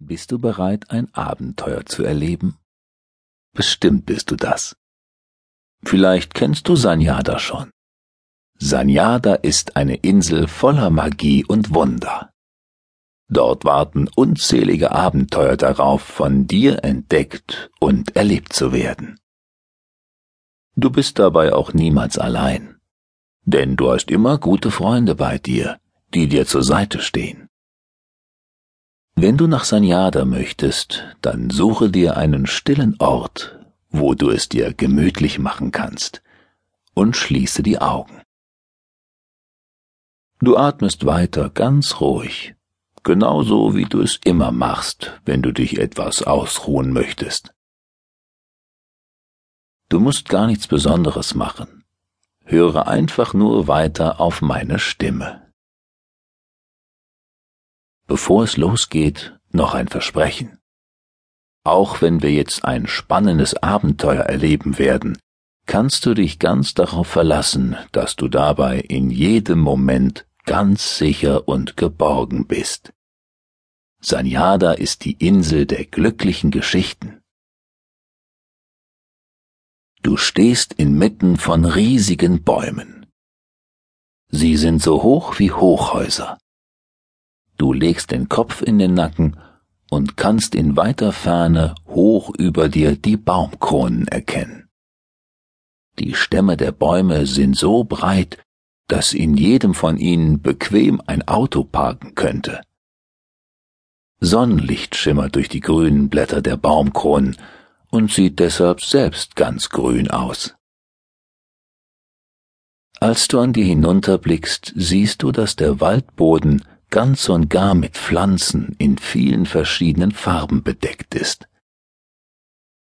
Bist du bereit, ein Abenteuer zu erleben? Bestimmt bist du das. Vielleicht kennst du Sanyada schon. Sanyada ist eine Insel voller Magie und Wunder. Dort warten unzählige Abenteuer darauf, von dir entdeckt und erlebt zu werden. Du bist dabei auch niemals allein, denn du hast immer gute Freunde bei dir, die dir zur Seite stehen. Wenn du nach Sanyada möchtest, dann suche dir einen stillen Ort, wo du es dir gemütlich machen kannst, und schließe die Augen. Du atmest weiter ganz ruhig, genauso wie du es immer machst, wenn du dich etwas ausruhen möchtest. Du musst gar nichts Besonderes machen. Höre einfach nur weiter auf meine Stimme. Bevor es losgeht, noch ein Versprechen. Auch wenn wir jetzt ein spannendes Abenteuer erleben werden, kannst du dich ganz darauf verlassen, dass du dabei in jedem Moment ganz sicher und geborgen bist. Sanyada ist die Insel der glücklichen Geschichten. Du stehst inmitten von riesigen Bäumen. Sie sind so hoch wie Hochhäuser. Du legst den Kopf in den Nacken und kannst in weiter Ferne hoch über dir die Baumkronen erkennen. Die Stämme der Bäume sind so breit, dass in jedem von ihnen bequem ein Auto parken könnte. Sonnenlicht schimmert durch die grünen Blätter der Baumkronen und sieht deshalb selbst ganz grün aus. Als du an dir hinunterblickst, siehst du, dass der Waldboden ganz und gar mit Pflanzen in vielen verschiedenen Farben bedeckt ist.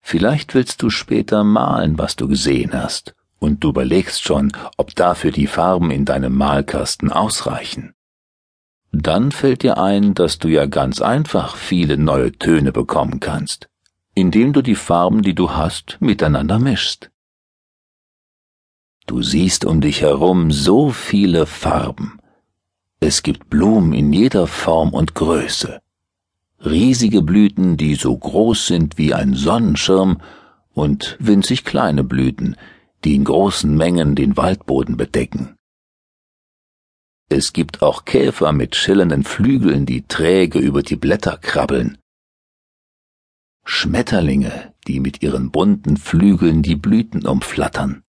Vielleicht willst du später malen, was du gesehen hast, und du überlegst schon, ob dafür die Farben in deinem Malkasten ausreichen. Dann fällt dir ein, dass du ja ganz einfach viele neue Töne bekommen kannst, indem du die Farben, die du hast, miteinander mischst. Du siehst um dich herum so viele Farben, es gibt Blumen in jeder Form und Größe. Riesige Blüten, die so groß sind wie ein Sonnenschirm, und winzig kleine Blüten, die in großen Mengen den Waldboden bedecken. Es gibt auch Käfer mit schillernden Flügeln, die träge über die Blätter krabbeln. Schmetterlinge, die mit ihren bunten Flügeln die Blüten umflattern.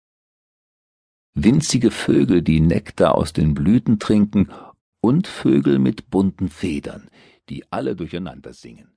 Winzige Vögel, die Nektar aus den Blüten trinken und Vögel mit bunten Federn, die alle durcheinander singen.